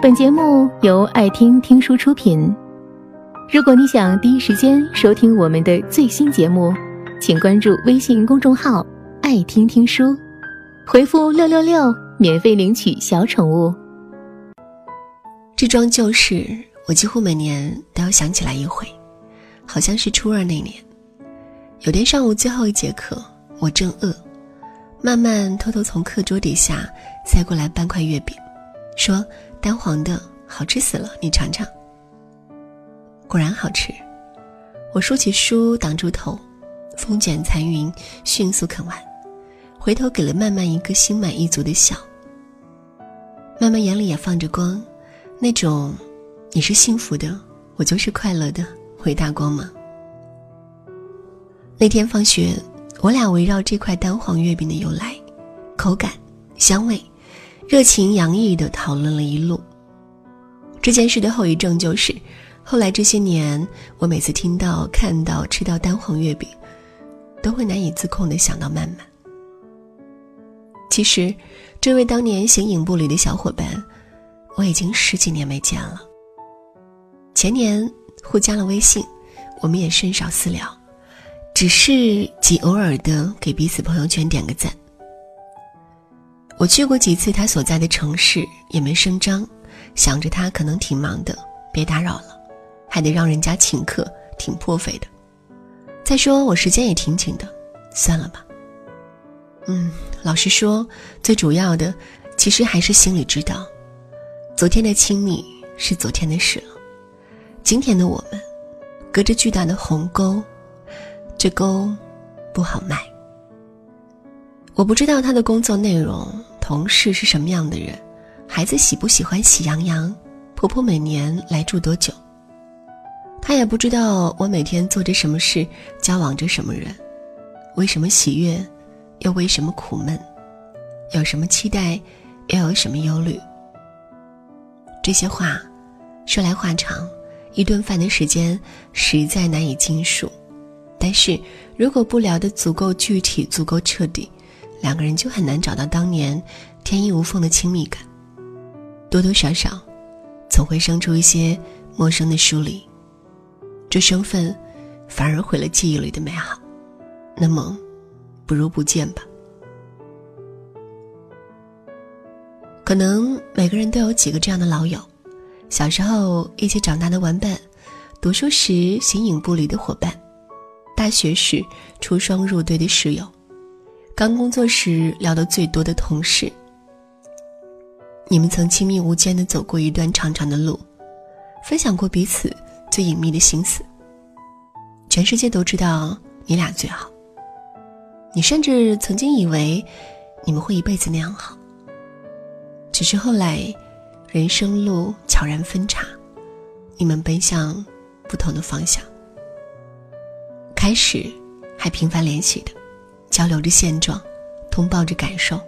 本节目由爱听听书出品。如果你想第一时间收听我们的最新节目，请关注微信公众号“爱听听书”，回复“六六六”免费领取小宠物。这桩旧事，我几乎每年都要想起来一回。好像是初二那年，有天上午最后一节课，我正饿，慢慢偷偷从课桌底下塞过来半块月饼，说：“单黄的，好吃死了，你尝尝。”果然好吃。我竖起书挡住头，风卷残云，迅速啃完，回头给了曼曼一个心满意足的笑。曼曼眼里也放着光，那种你是幸福的，我就是快乐的。回大光芒。那天放学，我俩围绕这块单黄月饼的由来、口感、香味，热情洋溢地讨论了一路。这件事的后遗症就是，后来这些年，我每次听到、看到、吃到蛋黄月饼，都会难以自控地想到曼曼。其实，这位当年形影不离的小伙伴，我已经十几年没见了。前年。互加了微信，我们也甚少私聊，只是极偶尔的给彼此朋友圈点个赞。我去过几次他所在的城市，也没声张，想着他可能挺忙的，别打扰了，还得让人家请客，挺破费的。再说我时间也挺紧的，算了吧。嗯，老实说，最主要的，其实还是心里知道，昨天的亲密是昨天的事了。今天的我们，隔着巨大的鸿沟，这沟不好迈。我不知道他的工作内容，同事是什么样的人，孩子喜不喜欢喜羊羊，婆婆每年来住多久。他也不知道我每天做着什么事，交往着什么人，为什么喜悦，又为什么苦闷，有什么期待，又有什么忧虑。这些话，说来话长。一顿饭的时间实在难以尽数，但是如果不聊得足够具体、足够彻底，两个人就很难找到当年天衣无缝的亲密感。多多少少，总会生出一些陌生的疏离，这身份反而毁了记忆里的美好。那么，不如不见吧。可能每个人都有几个这样的老友。小时候一起长大的玩伴，读书时形影不离的伙伴，大学时出双入对的室友，刚工作时聊得最多的同事。你们曾亲密无间的走过一段长长的路，分享过彼此最隐秘的心思。全世界都知道你俩最好。你甚至曾经以为你们会一辈子那样好。只是后来。人生路悄然分岔，你们奔向不同的方向。开始还频繁联系的，交流着现状，通报着感受。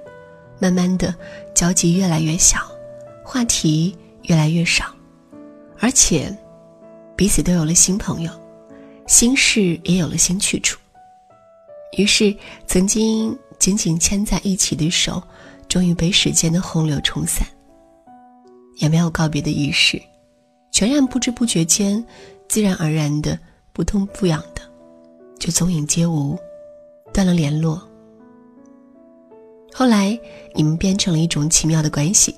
慢慢的，交集越来越小，话题越来越少，而且彼此都有了新朋友，心事也有了新去处。于是，曾经紧紧牵在一起的手，终于被时间的洪流冲散。也没有告别的仪式，全然不知不觉间，自然而然的不痛不痒的，就踪影皆无，断了联络。后来你们变成了一种奇妙的关系，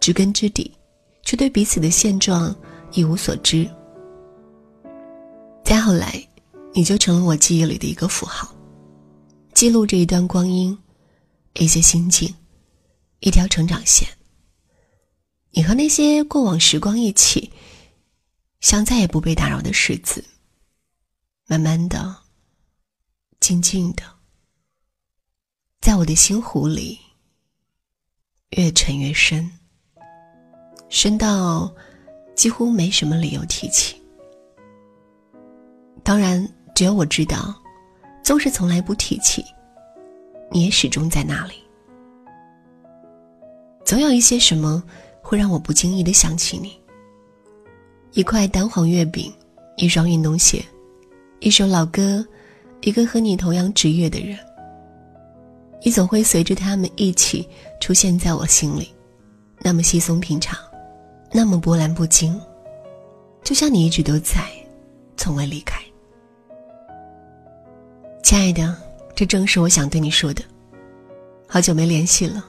知根知底，却对彼此的现状一无所知。再后来，你就成了我记忆里的一个符号，记录着一段光阴，一些心境，一条成长线。你和那些过往时光一起，像再也不被打扰的石子，慢慢的、静静的，在我的心湖里越沉越深，深到几乎没什么理由提起。当然，只有我知道，纵使从来不提起，你也始终在那里。总有一些什么。会让我不经意的想起你。一块蛋黄月饼，一双运动鞋，一首老歌，一个和你同样职业的人。你总会随着他们一起出现在我心里，那么稀松平常，那么波澜不惊，就像你一直都在，从未离开。亲爱的，这正是我想对你说的。好久没联系了，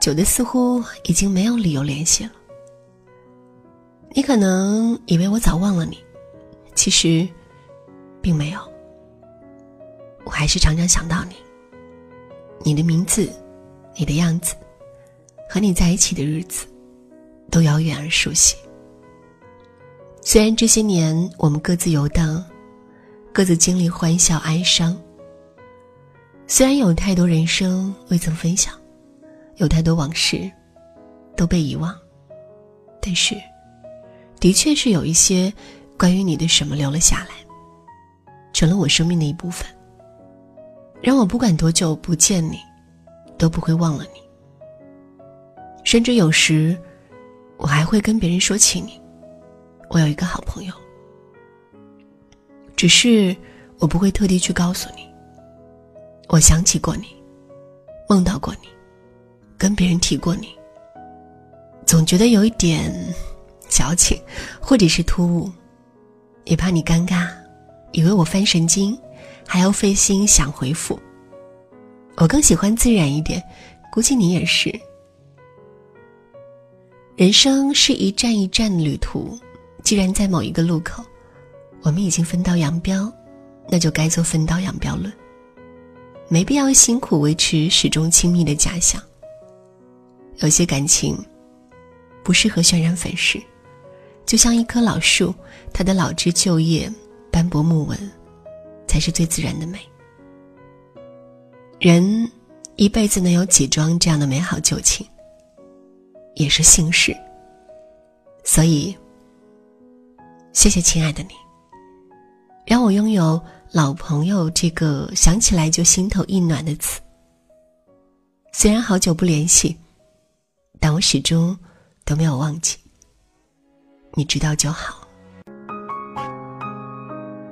久的似乎已经没有理由联系了。你可能以为我早忘了你，其实，并没有。我还是常常想到你，你的名字，你的样子，和你在一起的日子。都遥远而熟悉。虽然这些年我们各自游荡，各自经历欢笑哀伤。虽然有太多人生未曾分享，有太多往事都被遗忘，但是，的确是有一些关于你的什么留了下来，成了我生命的一部分，让我不管多久不见你，都不会忘了你。甚至有时。我还会跟别人说起你，我有一个好朋友。只是我不会特地去告诉你。我想起过你，梦到过你，跟别人提过你。总觉得有一点矫情，或者是突兀，也怕你尴尬，以为我犯神经，还要费心想回复。我更喜欢自然一点，估计你也是。人生是一站一站的旅途，既然在某一个路口，我们已经分道扬镳，那就该做分道扬镳论。没必要辛苦维持始终亲密的假象。有些感情不适合渲染粉饰，就像一棵老树，它的老枝旧叶、斑驳木纹，才是最自然的美。人一辈子能有几桩这样的美好旧情？也是幸事，所以，谢谢亲爱的你，让我拥有老朋友这个想起来就心头一暖的词。虽然好久不联系，但我始终都没有忘记，你知道就好。